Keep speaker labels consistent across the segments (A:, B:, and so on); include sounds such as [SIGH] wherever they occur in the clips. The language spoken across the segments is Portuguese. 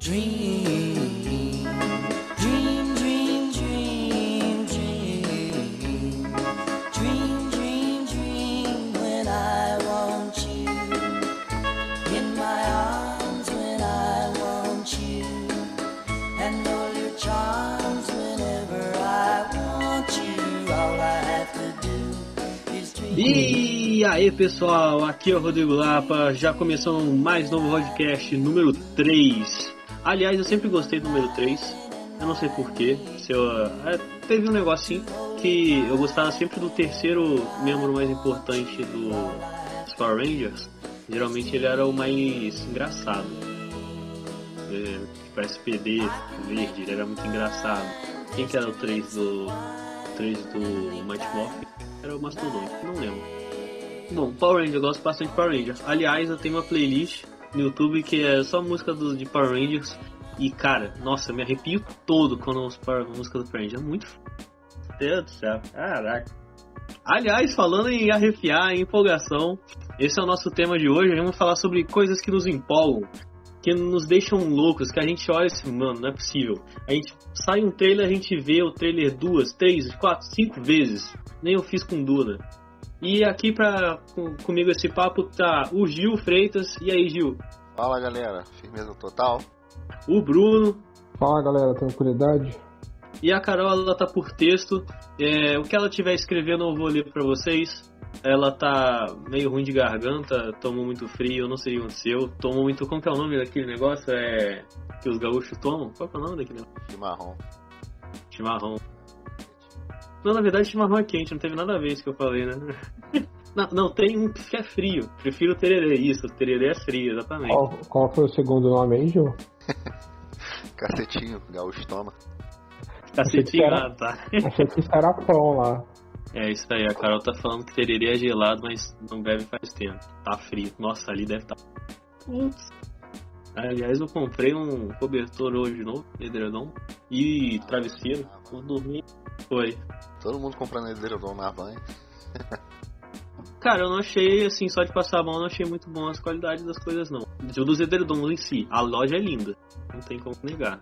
A: Dream, dream, dream, dream, dream. Dream, dream, dream dream.
B: E aí pessoal, aqui é o Rodrigo Lapa, já começou mais novo podcast número 3. Aliás, eu sempre gostei do número 3, eu não sei porquê. Se eu, é, teve um negocinho que eu gostava sempre do terceiro membro mais importante do Power Rangers. Geralmente ele era o mais engraçado. É, SPD verde, ele era muito engraçado. Quem que era o 3 do. 3 do Mighty Morphin? Era o Mastodonte, não lembro. Bom, Power Rangers, eu gosto bastante de Power Rangers. Aliás, eu tenho uma playlist no YouTube que é só música do, de Power Rangers. E cara, nossa, eu me arrepio todo quando ouço Power- música do Power Rangers. É muito. Meu Deus do céu, caraca. Aliás, falando em arrepiar, em empolgação, esse é o nosso tema de hoje. Vamos falar sobre coisas que nos empolgam, que nos deixam loucos, que a gente olha assim, mano, não é possível. A gente sai um trailer, a gente vê o trailer duas, três, quatro, cinco vezes. Nem eu fiz com Duna. E aqui pra com, comigo esse papo tá o Gil Freitas. E aí, Gil?
C: Fala galera, firmeza total.
B: O Bruno.
D: Fala galera, tranquilidade?
B: E a Carol, ela tá por texto. É, o que ela tiver escrevendo eu vou ler pra vocês. Ela tá meio ruim de garganta, tomou muito frio, eu não sei o que aconteceu. Tomou muito. Como que é o nome daquele negócio? É. Que os gaúchos tomam? Qual que é o nome daquele negócio?
C: Chimarrão.
B: Chimarrão. Não, na verdade, chimarrão é quente, não teve nada a ver isso que eu falei, né? [LAUGHS] Não, não, tem um que é frio. Prefiro o tererê, isso, o tererê é frio, exatamente.
D: Qual, qual foi o segundo nome aí, Gil? [LAUGHS]
C: Cacetinho, gaúcho toma.
B: Cacetinho,
D: era-
B: ah, tá.
D: Achei que isso era pão lá.
B: É isso aí, a Carol tá falando que tererê é gelado, mas não bebe faz tempo. Tá frio. Nossa, ali deve estar. Tá... Putz. Aliás, eu comprei um cobertor hoje novo, edredom, e travesseiro. Vou dormir. Foi.
C: Todo mundo comprando edredom na van. [LAUGHS]
B: Cara, eu não achei, assim, só de passar a mão, eu não achei muito bom as qualidades das coisas, não. Dos edredons em si, a loja é linda, não tem como negar.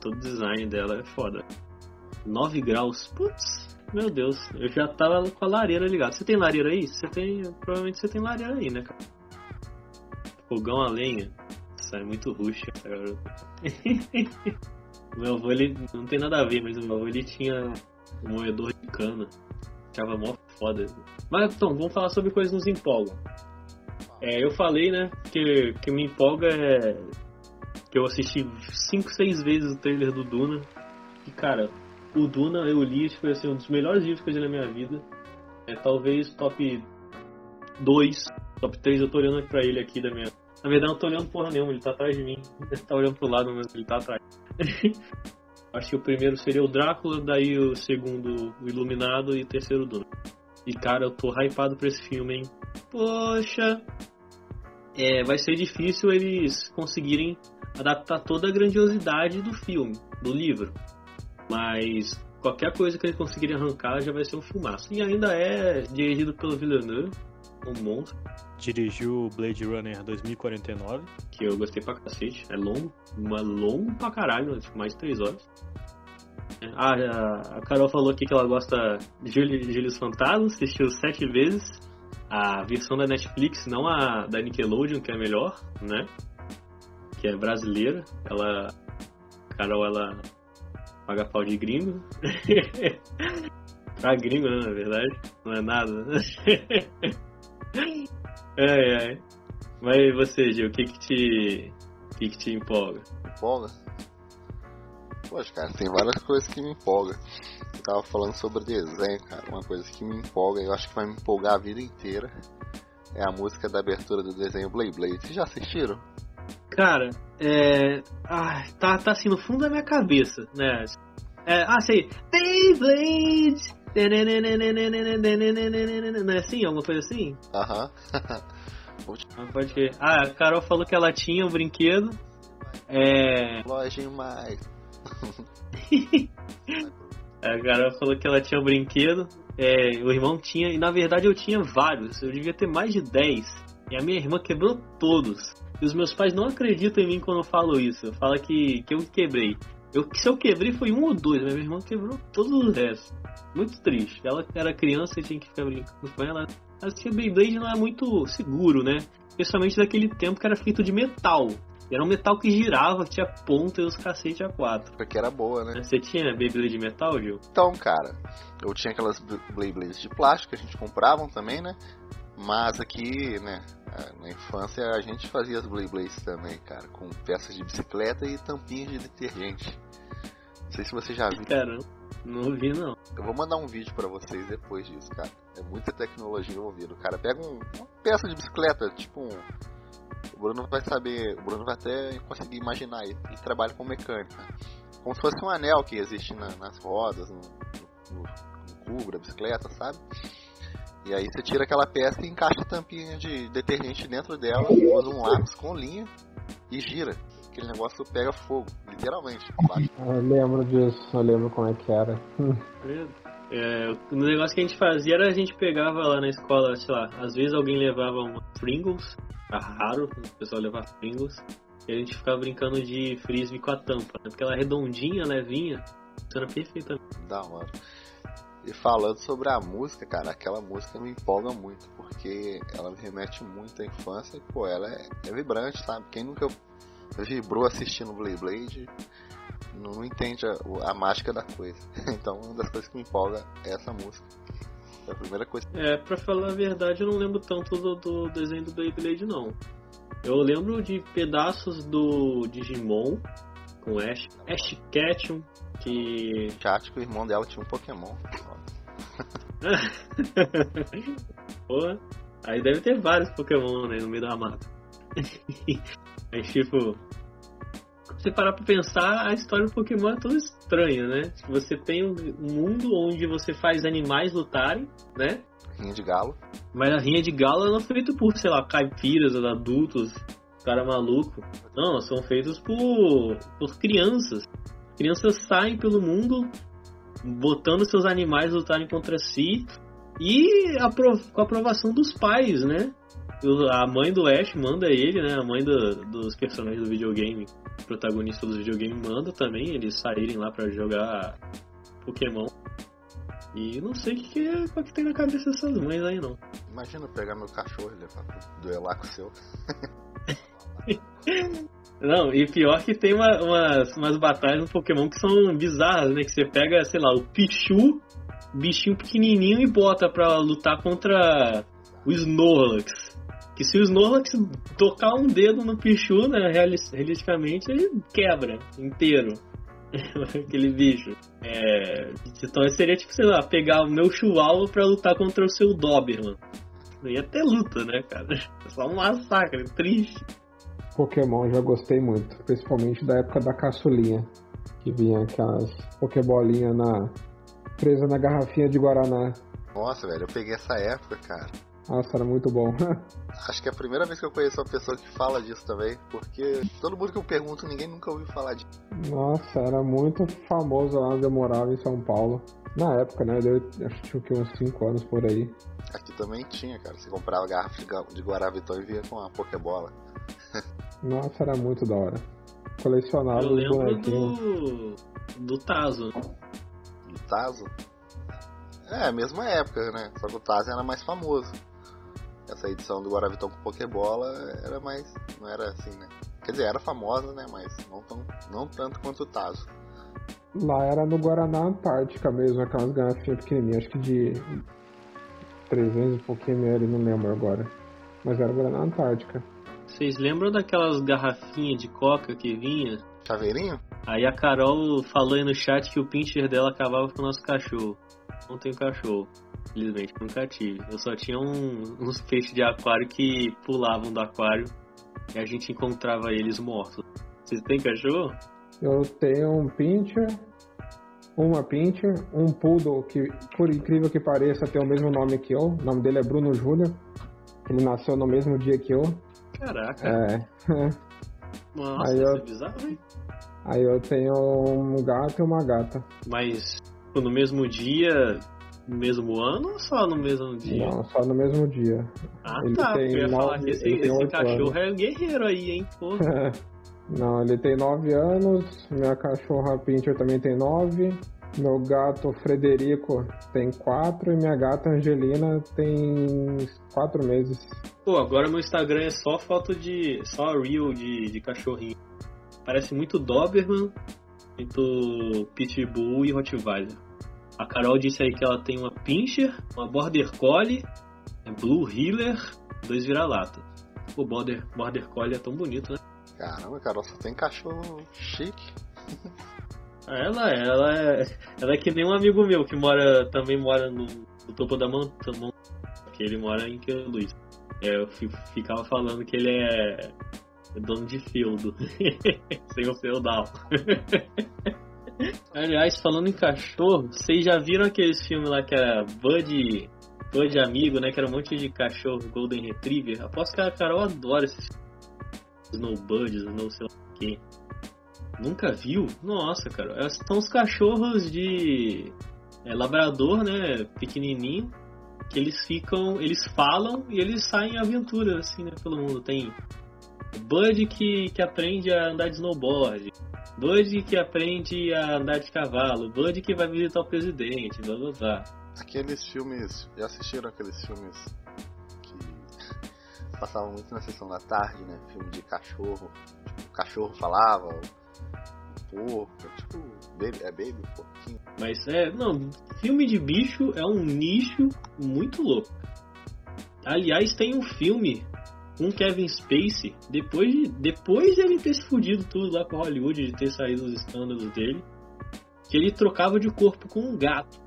B: Todo o design dela é foda. 9 graus, putz, meu Deus, eu já tava com a lareira ligada. Você tem lareira aí? Você tem, provavelmente você tem lareira aí, né, cara? Fogão a lenha. Isso é muito ruxa, essa [LAUGHS] meu avô, ele, não tem nada a ver, mas o meu avô, ele tinha moedor de cana. Achava mó foda. Mas então, vamos falar sobre coisas que nos empolgam. É, eu falei, né, que que me empolga é que eu assisti 5, 6 vezes o trailer do Duna. E cara, o Duna eu li, foi assim, um dos melhores livros que eu li na minha vida. É talvez top 2, top 3, eu tô olhando pra ele aqui da minha. Na verdade, eu não tô olhando porra nenhuma, ele tá atrás de mim. [LAUGHS] Ele tá olhando pro lado, mas ele tá atrás. [LAUGHS] Acho que o primeiro seria o Drácula, daí o segundo o Iluminado e o terceiro o Duna. E cara, eu tô hypado pra esse filme, hein? Poxa! É, vai ser difícil eles conseguirem adaptar toda a grandiosidade do filme, do livro. Mas qualquer coisa que eles conseguirem arrancar já vai ser um filmaço. E ainda é dirigido pelo Villeneuve, um monstro,
E: Dirigiu Blade Runner 2049.
B: que eu gostei pra cacete. É longo, mas longo pra caralho, né? tipo mais de 3 horas. Ah, a- Carol falou aqui que ela gosta de Július Fantasma, assistiu sete vezes. A versão da Netflix, não a da Nickelodeon, que é melhor, né? Que é brasileira. Ela. Carol, ela paga pau de gringo. [LAUGHS] pra gringo, né, na verdade. Não é nada. [LAUGHS] ai, ai. Mas e você, Gil, o que que te. O que que te empolga?
C: Empolga? Poxa, cara, tem várias coisas que me empolgam. Eu tava falando sobre desenho, cara. Uma coisa que me empolga, eu acho que vai me empolgar a vida inteira. É a música da abertura do desenho Blade Blade. Vocês já assistiram?
B: Cara, é. Ah, tá, tá assim no fundo da minha cabeça, né? É, ah, sei. Beyblade! Não é assim? Alguma coisa assim?
C: Aham. [LAUGHS]
B: Ah, pode crer. Ah, a Carol falou que ela tinha o brinquedo. É.
C: Loja mais. [LAUGHS]
B: A Carol falou que ela tinha o brinquedo. É, o irmão tinha, e na verdade eu tinha vários. Eu devia ter mais de 10. E a minha irmã quebrou todos. E os meus pais não acreditam em mim quando eu falo isso. Eu falo que, que eu quebrei. Eu, se eu quebrei foi um ou dois, mas minha irmã quebrou todos os restos. Muito triste. Ela era criança e tinha que ficar brincando com ela. Assim, Beyblade não é muito seguro, né? Especialmente daquele tempo que era feito de metal. Era um metal que girava, que tinha ponta e os cacete a quatro.
C: Porque era boa, né?
B: Você tinha Beyblade de metal, Gil?
C: Então, cara, eu tinha aquelas Beyblades de plástico que a gente comprava também, né? Mas aqui, né, na infância a gente fazia as Beyblades também, cara, com peças de bicicleta e tampinhas de detergente. Não sei se você já viu.
B: Caramba, não vi não.
C: Eu vou mandar um vídeo pra vocês depois disso, cara. É muita tecnologia envolvida. Cara pega um, uma peça de bicicleta, tipo um. O Bruno vai saber, o Bruno vai até conseguir imaginar. Ele, ele trabalha com mecânica. Como se fosse um anel que existe na, nas rodas, no, no, no cubo da bicicleta, sabe? E aí você tira aquela peça e encaixa a tampinha de detergente dentro dela, usa um lápis com linha e gira. Aquele negócio pega fogo, literalmente.
D: Eu lembro disso, eu lembro como é que era.
B: É, o negócio que a gente fazia era a gente pegava lá na escola, sei lá, às vezes alguém levava uma Pringles, tá raro o pessoal levar Pringles, e a gente ficava brincando de frisbee com a tampa, né? porque ela é redondinha, levinha, funciona perfeitamente.
C: Da hora. E falando sobre a música, cara, aquela música me empolga muito, porque ela me remete muito à infância e, pô, ela é, é vibrante, sabe? Quem nunca vibrou assistindo Blade Blade não, não entende a, a, mágica da coisa. [LAUGHS] Então, uma das coisas que me empolga é essa música. É a primeira coisa.
B: É, pra falar a verdade, eu não lembro tanto do, do desenho do Blade Blade, não. Eu lembro de pedaços do Digimon com Ash, Ash Ketchum, que.
C: Chat que o irmão dela tinha um Pokémon. [LAUGHS]
B: Pô, aí deve ter vários Pokémon né, no meio da mata. [LAUGHS] Mas tipo. Se você parar pra pensar, a história do Pokémon é toda estranha, né? Você tem um mundo onde você faz animais lutarem, né?
C: Rinha de galo.
B: Mas a rinha de galo não é feita por, sei lá, caipiras adultos, cara maluco. Não, são feitos por, por crianças. Crianças saem pelo mundo botando seus animais lutarem contra si e com a aprovação dos pais, né? A mãe do Ash manda ele, né? A mãe do, dos personagens do videogame, protagonista do videogame, manda também eles saírem lá para jogar Pokémon. E não sei o que, que, é, que tem na cabeça dessas mães aí, não.
C: Imagina pegar meu cachorro e levar duelar com o seu. [LAUGHS]
B: Não, e pior que tem uma, umas, umas batalhas no Pokémon que são bizarras, né? Que você pega, sei lá, o Pichu, bichinho pequenininho, e bota pra lutar contra o Snorlax. Que se o Snorlax tocar um dedo no Pichu, né, realisticamente, ele quebra inteiro. [LAUGHS] Aquele bicho. É, então seria tipo, sei lá, pegar o meu Chihuahua pra lutar contra o seu Doberman. Ia ter luta, né, cara? É [LAUGHS] só um massacre, triste.
D: Pokémon já gostei muito, principalmente da época da caçulinha, que vinha aquelas Pokébolinhas na presa na garrafinha de Guaraná.
C: Nossa, velho, eu peguei essa época, cara.
D: Nossa, era muito bom. [LAUGHS]
C: Acho que é a primeira vez que eu conheço uma pessoa que fala disso também, porque todo mundo que eu pergunto, ninguém nunca ouviu falar disso.
D: Nossa, era muito famoso lá onde eu morava em São Paulo. Na época, né? Eu acho que tinha uns 5 anos por aí.
C: Aqui também tinha, cara. Você comprava garrafa de Guaravitão e vinha com uma Pokébola.
D: Nossa, era muito da hora. Colecionava
B: Eu
D: os bonequinhos.
B: do. do Tazo.
C: Do Tazo? É, a mesma época, né? Só que o Tazo era mais famoso. Essa edição do Guaravitão com Pokébola era mais. não era assim, né? Quer dizer, era famosa, né? Mas não, tão, não tanto quanto o Tazo.
D: Lá era no Guaraná Antártica mesmo, aquelas garrafinhas pequenininhas, acho que de 300 e pouquinho ml, não lembro agora. Mas era Guaraná Antártica.
B: Vocês lembram daquelas garrafinhas de coca que vinha?
C: Chaveirinho?
B: Aí a Carol falou aí no chat que o pincher dela acabava com o nosso cachorro. Não tenho cachorro. Infelizmente, nunca tive. Eu só tinha um- uns peixes de aquário que pulavam do aquário e a gente encontrava eles mortos. Vocês têm cachorro?
D: Eu tenho um pincher, uma pincher, um poodle que, por incrível que pareça, tem o mesmo nome que eu. O nome dele é Bruno Júnior. Ele nasceu no mesmo dia que eu.
B: Caraca,
D: É. [LAUGHS]
B: nossa,
D: aí
B: isso
D: eu-
B: é bizarro, hein?
D: Aí eu tenho um gato e uma gata.
B: Mas tipo, no mesmo dia no mesmo ano ou só no mesmo dia?
D: Não, só no mesmo dia.
B: Ah,
D: Ele
B: tá.
D: tem
B: Eu ia falar
D: nove-
B: que esse, esse cachorro
D: anos.
B: é guerreiro aí, hein? [LAUGHS]
D: Não, ele tem 9 anos, minha cachorra Pincher também tem 9, meu gato Frederico tem 4 e minha gata Angelina tem 4 meses.
B: Pô, agora meu Instagram é só foto de. só reel de, de cachorrinho. Parece muito Doberman, muito Pitbull e Rottweiler. A Carol disse aí que ela tem uma Pinscher, uma Border Collie, é Blue Heeler, dois vira-lata. O Border, Border Collie é tão bonito, né?
C: Caramba, Carol, só tem cachorro chique.
B: Ela, ela é. Ela é que nem um amigo meu que mora. também mora no, no topo da montanha. Que ele mora em Luiz. É, eu fi- ficava falando que ele é dono de feudo. [LAUGHS] Sem o feudal. [LAUGHS] Aliás, falando em cachorro, vocês já viram aqueles filmes lá que era Bud. Bud Amigo, né? Que era um monte de cachorro Golden Retriever. Aposto que a Carol adora esses Snow sei lá o quê. Nunca viu? Nossa, cara. é- São os cachorros de é, labrador, né? Pequenininho. Que eles ficam. Eles falam e eles saem em aventura, assim, né? Pelo mundo. Tem Bud que, que aprende a andar de snowboard. Bud que aprende a andar de cavalo. Bud que vai visitar o presidente. Blá blá blá.
C: Aqueles filmes. Já assistiram aqueles filmes que [LAUGHS] passavam muito na sessão da tarde, né? Filme de cachorro. Tipo, o cachorro falava, o porco. Tipo, baby, é baby, porquinho.
B: Mas é, não, filme de bicho é um nicho muito louco. Aliás, tem um filme com Kevin Spacey, depois de, depois de ele ter se fudido tudo lá com Hollywood, de ter saído os escândalos dele, que ele trocava de corpo com um gato.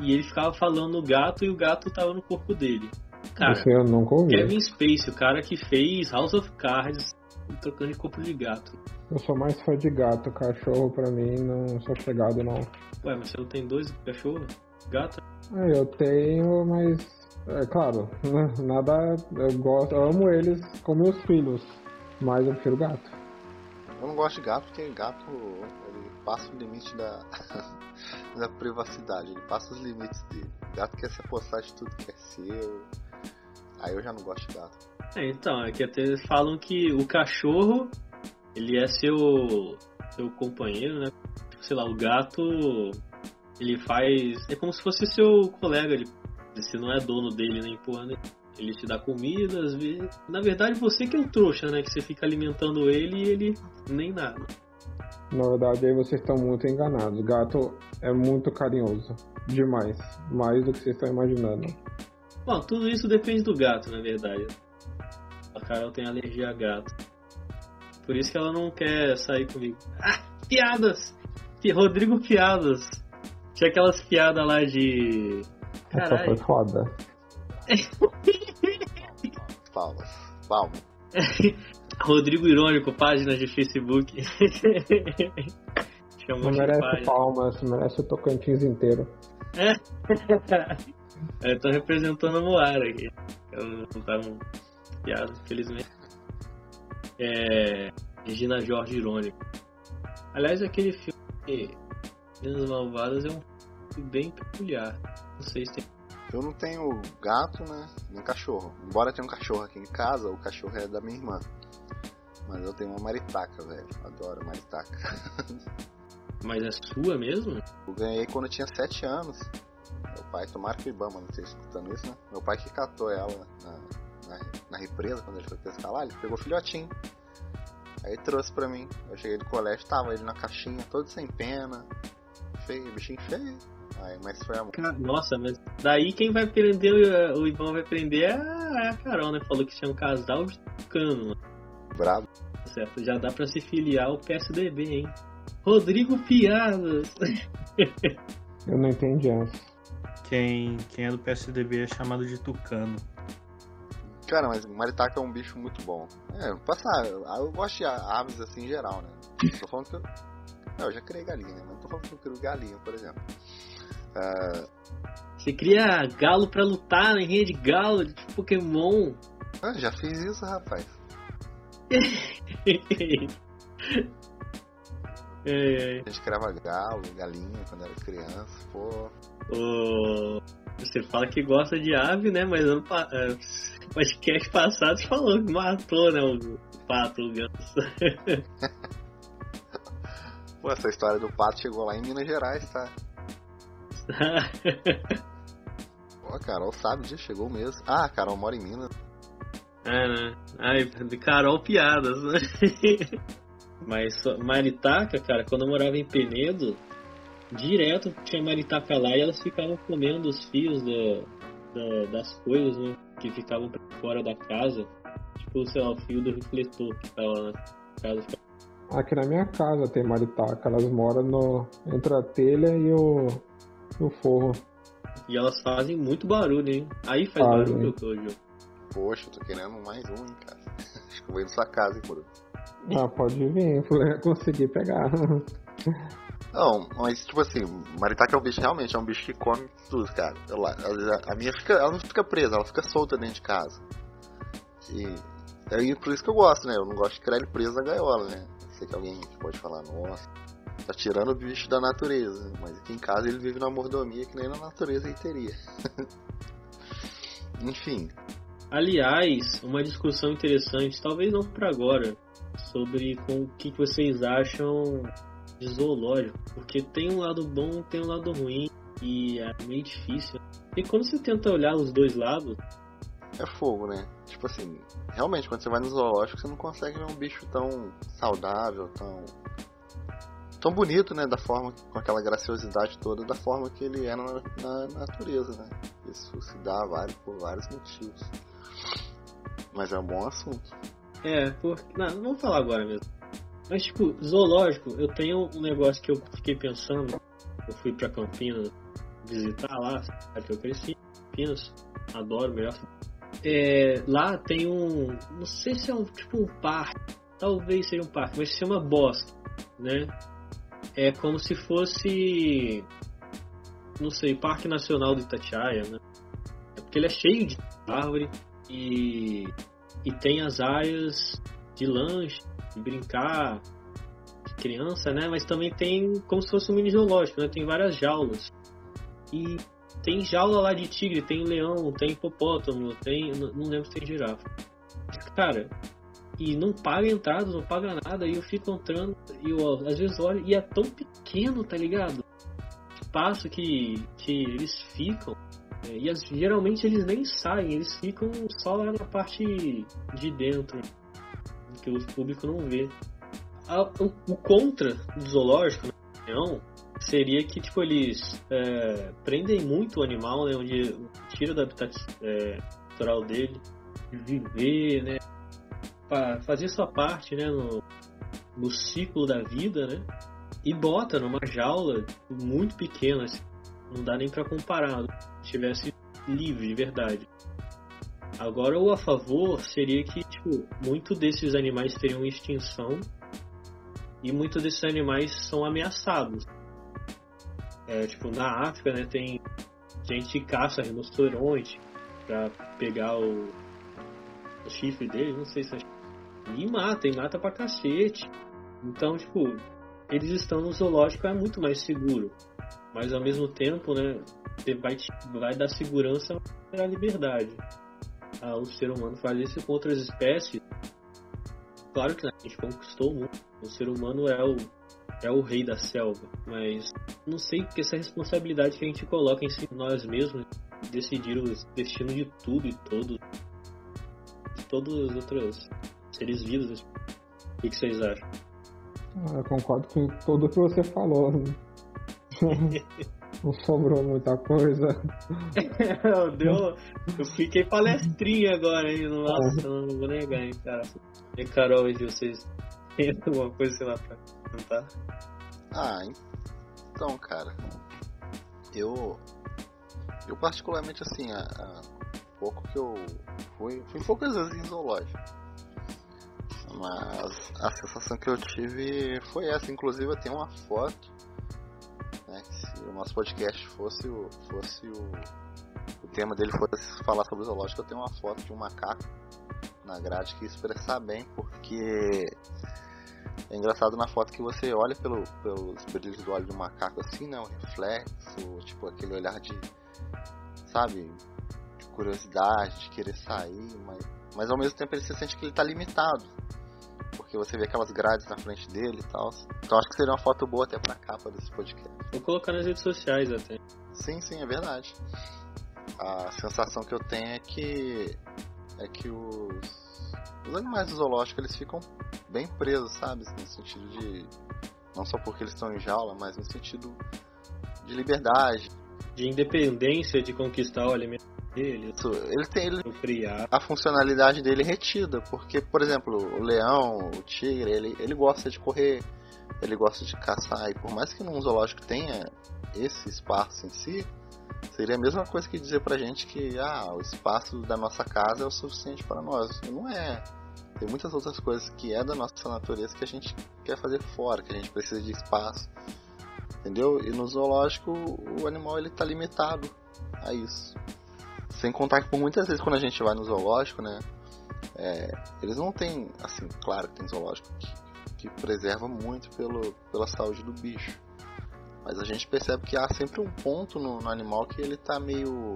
B: E ele ficava falando no gato e o gato tava no corpo dele. Cara,
D: Esse eu ouvi.
B: Kevin Spacey, o cara que fez House of Cards, trocando de corpo de gato.
D: Eu sou mais fã de gato, cachorro pra mim não sou chegado não.
B: Ué, mas você não tem dois cachorros? Gato?
D: Ah, eu tenho, mas é claro, [LAUGHS] nada. Eu gosto, eu amo eles como meus filhos, mas eu prefiro gato.
C: Eu não gosto de gato porque gato ele passa o limite da, [LAUGHS] da privacidade, ele passa os limites dele. Gato quer se apossar de tudo que é seu. Aí eu já não gosto de gato.
B: É, então, é que até falam que o cachorro, ele é seu, seu companheiro, né? Sei lá, o gato, ele faz... É como se fosse seu colega, ele, você não é dono dele, nem porra, né? Ele te dá comida, às vezes... Na verdade, você que é o trouxa, né? Que você fica alimentando ele e ele nem nada.
D: Na verdade, aí vocês estão muito enganados. Gato é muito carinhoso. Demais. Mais do que vocês estão imaginando.
B: Bom, tudo isso depende do gato, na verdade. A Carol tem alergia a gato. Por isso que ela não quer sair comigo. Ah, piadas! Pi- Rodrigo Piadas. Tinha aquelas piadas lá de.
D: Essa foi foda. [LAUGHS]
C: Palmas. Palmas. [LAUGHS]
B: Rodrigo Irônico, página de Facebook. [LAUGHS] Um
D: Não merece
B: página.
D: palmas, merece o Tocantins inteiro.
B: Eu tô representando o Moara aqui. Eu não tava um piada, infelizmente. É. Regina Jorge Irônico. Aliás, aquele filme Meninas Malvadas é um bem peculiar.
C: Eu não tenho gato, né? Nem cachorro. Embora tenha um cachorro aqui em casa, o cachorro é da minha irmã. Mas eu tenho uma maritaca, velho. Adoro maritaca. [LAUGHS]
B: Mas é sua mesmo?
C: Eu ganhei quando eu tinha 7 anos. Meu pai, tomara que o Ibama não esteja escutando isso, né? Meu pai que catou ela na, na, na represa quando ele foi pescar lá, ele pegou filhotinho. Aí trouxe pra mim. Eu cheguei do colégio, tava ele na caixinha, todo sem pena. Feio, bichinho feio. Aí, mas foi amor.
B: Nossa, mas daí quem vai prender, o- o Ivan vai prender é a, é a Carol, né? Falou que tinha um casal de cano, mano.
C: Brabo.
B: certo? Já dá pra se filiar ao PSDB, hein? Rodrigo Piadas. [LAUGHS]
D: Eu não entendi essa.
E: Quem, quem é do PSDB é chamado de Tucano.
C: Cara, mas maritaca é um bicho muito bom. É, passar. Eu gosto de aves assim em geral, né? Tô falando que eu. Não, eu já criei galinha, né? Mas não tô falando que eu crio galinha, por exemplo. Ah,
B: Você cria galo pra lutar em rede de galo, de tipo Pokémon.
C: ah, já fiz isso, rapaz. [LAUGHS]
B: É,
C: A gente criava galo, galinha quando era criança, pô.
B: Você fala que gosta de ave, né? Mas ano pa... é, podcast passado você falou que matou, né? O pato, o ganso. [LAUGHS]
C: Pô, essa história do pato chegou lá em Minas Gerais, tá? [LAUGHS] Pô, a Carol sabe disso, chegou mesmo. Ah, a Carol mora em Minas.
B: É, né? Ai, de Carol piadas, né? [LAUGHS] Mas maritaca, cara, quando eu morava em Penedo, direto tinha maritaca lá e elas ficavam comendo os fios da- da- das coisas, né? Que ficavam pra fora da casa. Tipo, sei lá, o fio do refletor que tava lá na casa.
D: Aqui na minha casa tem maritaca, elas moram no, entre a telha e o, e o forro.
B: E elas fazem muito barulho, hein? Aí faz
D: Fazem.
B: barulho jogo.
C: Poxa, eu tô querendo mais um, hein, cara. [LAUGHS] Acho que eu vou ir na sua casa, hein, Bruno.
D: Ah, pode vir, [LAUGHS] consegui pegar.
C: Não, mas tipo assim, maritaca é um bicho, realmente, é um bicho que come tudo, cara. Eu lá- A, a minha fica, ela não fica presa, ela fica solta dentro de casa. E é por isso que eu gosto, né? Eu não gosto de criar ele preso na gaiola, né? Sei que alguém pode falar, nossa, tá tirando o bicho da natureza. Mas aqui em casa ele vive na mordomia que nem na natureza ele teria. [LAUGHS] Enfim,
B: Aliás, uma discussão interessante, talvez não para agora, sobre com o que que vocês acham de zoológico, porque tem um lado bom, tem um lado ruim e é meio difícil. E quando você tenta olhar os dois lados,
C: é fogo, né? Tipo assim, realmente, quando você vai no zoológico, você não consegue ver um bicho tão saudável, tão. Tão bonito, né? Da forma, com aquela graciosidade toda, da forma que ele é na, na natureza, né? Isso se dá vários, por vários motivos. Mas é um bom assunto.
B: é, por... não, não falar agora mesmo. Mas tipo, zoológico, eu tenho um negócio que eu fiquei pensando, eu fui pra Campinas visitar lá, que eu cresci, Campinas, adoro, melhor é, lá tem um. Não sei se é um tipo um parque. Talvez seja um parque, mas se chama Bosque, né? É como se fosse. Não sei, Parque Nacional do Itatiaia, né? É porque ele é cheio de árvore e. E tem as áreas de lanche, de brincar, de criança, né? Mas também tem como se fosse um mini zoológico, né? Tem várias jaulas. E tem jaula lá de tigre, tem leão, tem hipopótamo, tem. Não lembro se tem girafa. Cara, e não paga entrada, não paga nada, e eu fico entrando, e eu às vezes olho, e é tão pequeno, tá ligado? O espaço que, que eles ficam. é, e as- geralmente eles nem saem, eles ficam só lá na parte de dentro, que o público não vê. A- o, o contra do zoológico, na minha opinião, seria que tipo eles é, prendem muito o animal, né, onde tira do habitat é, natural dele, de viver, né, fazer sua parte, né, no, no ciclo da vida, né, e bota numa jaula muito pequena, assim, não dá nem para comparar, se estivesse livre de verdade. Agora o a favor seria que tipo muito desses animais teriam extinção e muitos desses animais são ameaçados. É, tipo, na África, né, tem gente que caça rinoceronte pra pegar o, o chifre dele, não sei se é. E mata, e mata pra cacete. Então, tipo, eles estão no zoológico é muito mais seguro. Mas ao mesmo tempo, né, vai, vai dar segurança para a liberdade. Ah, o ser humano faz isso com outras espécies. Claro que né, a gente conquistou o mundo. O ser humano é o, é o rei da selva. Mas não sei que essa responsabilidade que a gente coloca em si nós mesmos decidir o destino de tudo e todo de todos os outros seres vivos. O que, que vocês acham?
D: Ah, eu concordo com tudo que você falou. [LAUGHS] Não sobrou muita coisa.
B: Deu, eu fiquei palestrinha agora, hein? Nossa, eu não vou negar, hein, cara. E Carol e vocês [LAUGHS] têm alguma coisa, sei lá, pra contar?
C: Ah, então, cara, eu. Eu, particularmente, assim, a, a pouco que eu fui. Fui poucas vezes em zoológico. Mas a sensação que eu tive foi essa. Inclusive, eu tenho uma foto. Né, se o nosso podcast fosse o. Fosse o, o tema dele fosse falar sobre o zoológico, eu tenho uma foto de um macaco na grade que expressar bem, porque É engraçado na foto que você olha pelo, pelos brilhos do olho do macaco assim, né? O reflexo, tipo aquele olhar de, sabe, de curiosidade, de querer sair, mas, mas ao mesmo tempo ele se sente que ele tá limitado. Porque você vê aquelas grades na frente dele e tal. Então acho que seria uma foto boa até pra capa desse podcast.
B: Vou colocar nas redes sociais até.
C: Sim, sim, é verdade. A sensação que eu tenho é que é que os, os animais do zoológico eles ficam bem presos, sabe? No sentido de não só porque eles estão em jaula, mas no sentido de liberdade.
B: De independência de conquistar o alimento dele,
C: Isso, Ele tem ele, a funcionalidade dele retida, porque, por exemplo, o leão, o tigre, ele, ele gosta de correr, ele gosta de caçar, e por mais que num zoológico tenha esse espaço em si, seria a mesma coisa que dizer pra gente que ah, o espaço da nossa casa é o suficiente para nós. Não é. Tem muitas outras coisas que é da nossa natureza que a gente quer fazer fora, que a gente precisa de espaço. Entendeu? E no zoológico o animal ele tá limitado a isso. Sem contar que por muitas vezes quando a gente vai no zoológico, né? é, eles não têm, assim, claro que tem zoológico que, que preserva muito pelo, pela saúde do bicho. Mas a gente percebe que há sempre um ponto no, no animal que ele tá meio,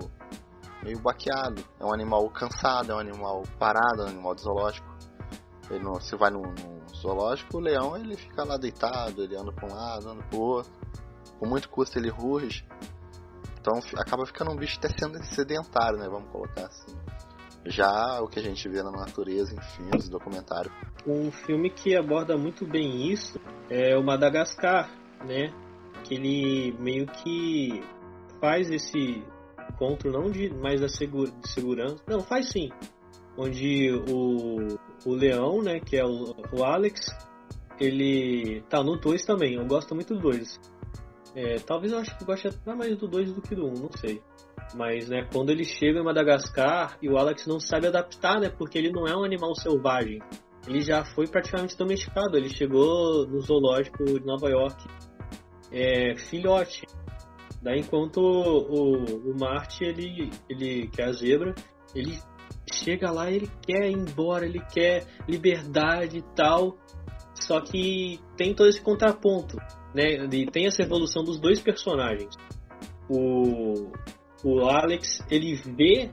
C: meio baqueado. É um animal cansado, é um animal parado, é um animal de zoológico. Ele não, você vai no, no zoológico, o leão ele fica lá deitado, ele anda para um lado, anda para o outro. Com muito custo ele ruge. Então acaba ficando um bicho até sendo sedentário, né? Vamos colocar assim. Já o que a gente vê na natureza, em filmes, documentários.
B: Um filme que aborda muito bem isso é o Madagascar, né? Que ele meio que faz esse encontro não de mais da segu- de segurança, não, faz sim. Onde o, o leão, né, que é o, o Alex, ele tá no 2 também, eu gosto muito do 2. É, talvez eu acho que eu goste até mais do 2 do que do 1, um, não sei. Mas, né, quando ele chega em Madagascar e o Alex não sabe adaptar, né, porque ele não é um animal selvagem. Ele já foi praticamente domesticado. Ele chegou no zoológico de Nova York é, filhote. Daí, enquanto o, o, o Marte, ele, ele, que é a zebra, ele chega lá ele quer ir embora, ele quer liberdade e tal. Só que tem todo esse contraponto, né? E tem essa evolução dos dois personagens. O, o Alex, ele vê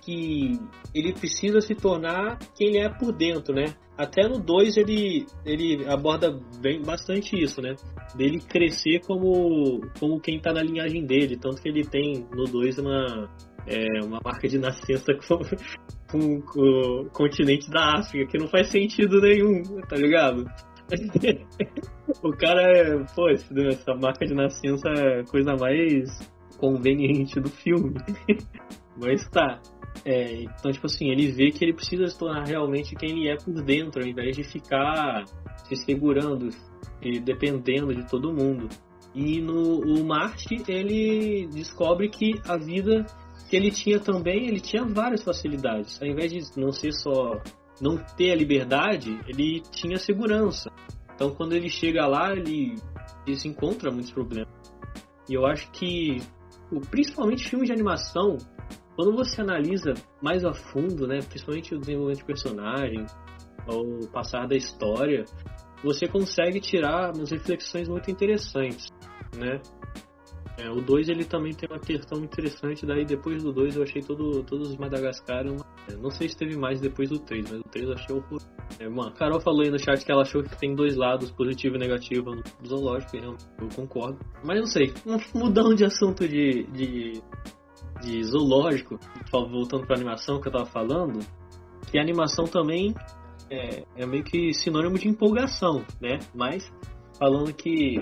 B: que ele precisa se tornar quem ele é por dentro, né? Até no 2 ele, ele aborda bem, bastante isso, né? Dele crescer como, como quem tá na linhagem dele. Tanto que ele tem no 2 uma, é, uma marca de nascença com, com, com o continente da África, que não faz sentido nenhum, tá ligado? [LAUGHS] o cara é, pô, essa marca de nascença é a coisa mais conveniente do filme. [LAUGHS] Mas tá. É, então, tipo assim, ele vê que ele precisa se tornar realmente quem ele é por dentro, ao invés de ficar se segurando e dependendo de todo mundo. E no o Marte, ele descobre que a vida que ele tinha também, ele tinha várias facilidades. Ao invés de não ser só não ter a liberdade, ele tinha segurança. Então, quando ele chega lá, ele, ele se encontra muitos problemas. E eu acho que, principalmente filmes de animação, quando você analisa mais a fundo, né, principalmente o desenvolvimento de personagem, ou o passar da história, você consegue tirar umas reflexões muito interessantes, né? É, o 2 ele também tem uma questão interessante, daí depois do 2 eu achei todo, todos os Madagascar, uma... não sei se teve mais depois do 3, mas o 3 eu achei horroroso. É, mano, Carol falou aí no chat que ela achou que tem dois lados, positivo e negativo no zoológico, eu, eu concordo. Mas não sei, [LAUGHS] mudando de assunto de, de de zoológico, voltando para animação que eu tava falando, que a animação também é, é, meio que sinônimo de empolgação, né? Mas falando que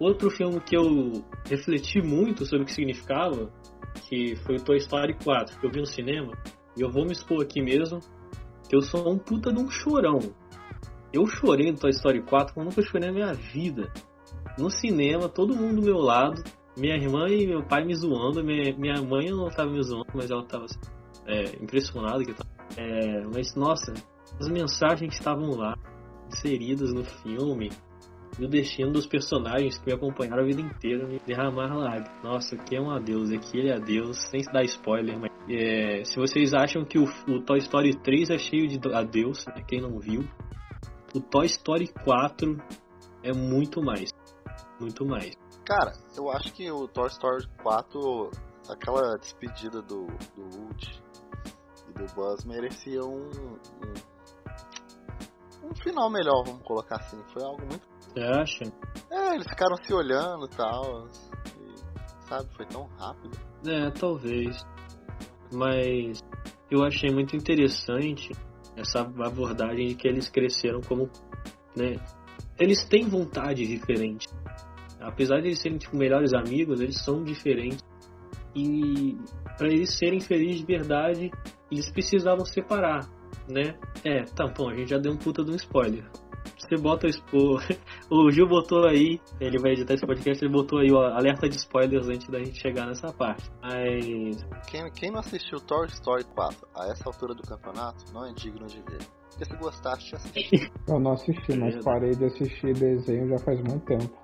B: outro filme que eu refleti muito sobre o que significava, que foi o Toy Story 4, que eu vi no cinema, e eu vou me expor aqui mesmo, que eu sou um puta de um chorão. Eu chorei no Toy Story 4 como nunca chorei na minha vida. No cinema, todo mundo do meu lado, minha irmã e meu pai me zoando. Minha, mãe não estava me zoando, mas ela estava é, impressionada que eu tava. É, mas nossa, as mensagens que estavam lá, inseridas no filme, e o destino dos personagens que me acompanharam a vida inteira me derramar lágrimas. Nossa, aqui é um adeus, aqui ele é adeus, sem dar spoiler, mas é, se vocês acham que o, o, Toy Story 3 é cheio de adeus, né, quem não viu, o Toy Story 4 é muito mais. Muito mais.
C: Cara, eu acho que o Toy Story 4, aquela despedida do, do Woody e do Buzz merecia um, um, um final melhor, vamos colocar assim. Foi algo muito.
B: Você acha?
C: É, eles ficaram se olhando e tal. E, sabe, foi tão rápido.
B: É, talvez. Mas eu achei muito interessante essa abordagem de que eles cresceram como, né? Eles têm vontade diferente. Apesar de eles serem tipo melhores amigos, eles são diferentes. E para eles serem felizes de verdade, eles precisavam separar, né? É, tá bom, a gente já deu um puta de um spoiler. Você bota o, spo... [LAUGHS] o Gil botou aí, ele vai editar esse podcast, ele botou aí o alerta de spoilers antes da gente chegar nessa parte. Mas
C: Quem, quem não assistiu Toy Story 4 a essa altura do campeonato não é digno de ver. Porque se gostaste, assiste.
D: Eu não assisti, mas parei de assistir desenho já faz muito tempo.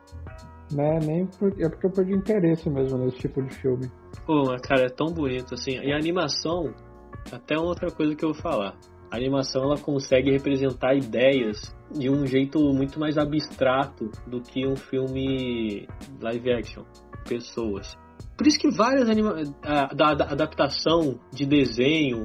D: Né, nem por... é porque eu perdi interesse mesmo nesse tipo de filme.
B: Pô, mas cara, é tão bonito assim. E a animação, até outra coisa que eu vou falar. A animação ela consegue representar ideias de um jeito muito mais abstrato do que um filme live action, pessoas. Por isso que várias anima a, da, da adaptação de desenho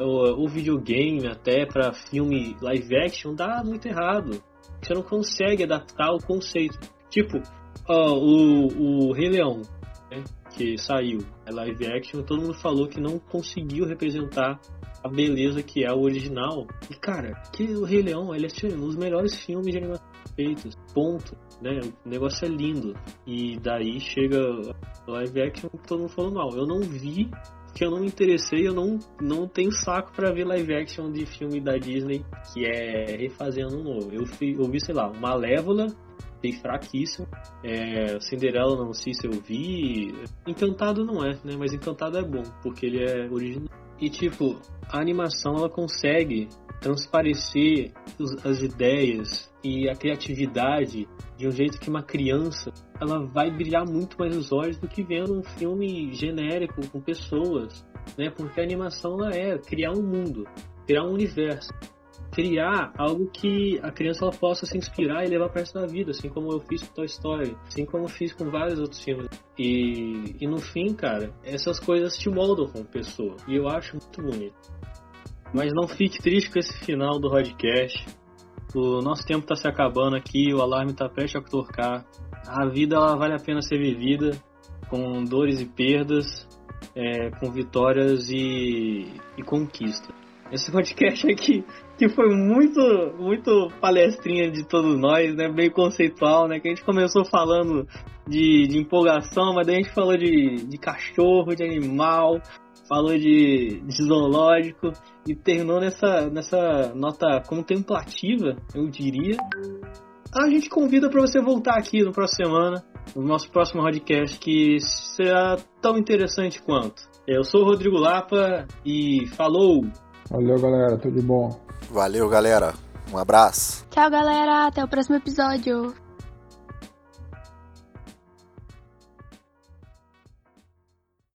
B: ou, videogame até para filme live action dá muito errado. Você não consegue adaptar o conceito. Tipo, ó, o, o Rei Leão, né, que saiu, é live action, todo mundo falou que não conseguiu representar a beleza que é o original. E cara, que o Rei Leão, ele é um dos melhores filmes de animação feitos. Ponto. Né? O negócio é lindo. E daí chega live action todo mundo falou mal. Eu não vi, que eu não me interessei, eu não, não tenho saco pra ver live action de filme da Disney que é refazendo um novo. Eu, fui, eu vi, sei lá, Malévola, achei fraquíssimo. É, Cinderela não sei se eu vi. Encantado não é, né? Mas Encantado é bom, porque ele é original. E tipo, a animação ela consegue transparecer as ideias e a criatividade de um jeito que uma criança ela vai brilhar muito mais os olhos do que vendo um filme genérico com pessoas, né? Porque a animação ela é criar um mundo, criar um universo, criar algo que a criança ela possa se inspirar e levar para da vida, assim como eu fiz com Toy Story, assim como eu fiz com vários outros filmes. E, e no fim, cara, essas coisas te moldam como pessoa. E eu acho muito bonito. Mas não fique triste com esse final do podcast. O nosso tempo está se acabando aqui, o alarme está prestes a tocar. A vida ela vale a pena ser vivida, com dores e perdas, é, com vitórias e, e conquista. Esse podcast aqui, que foi muito, muito palestrinha de todos nós, né? Meio conceitual, né? Que a gente começou falando de, de empolgação, mas daí a gente falou de, de cachorro, de animal, falou de, de zoológico e terminou nessa, nessa nota contemplativa, eu diria. A gente convida para você voltar aqui no próxima semana, no nosso próximo podcast, que será tão interessante quanto. Eu sou o Rodrigo Lapa e falou!
D: Valeu, galera. Tudo de bom.
C: Valeu, galera. Um abraço.
F: Tchau, galera. Até o próximo episódio.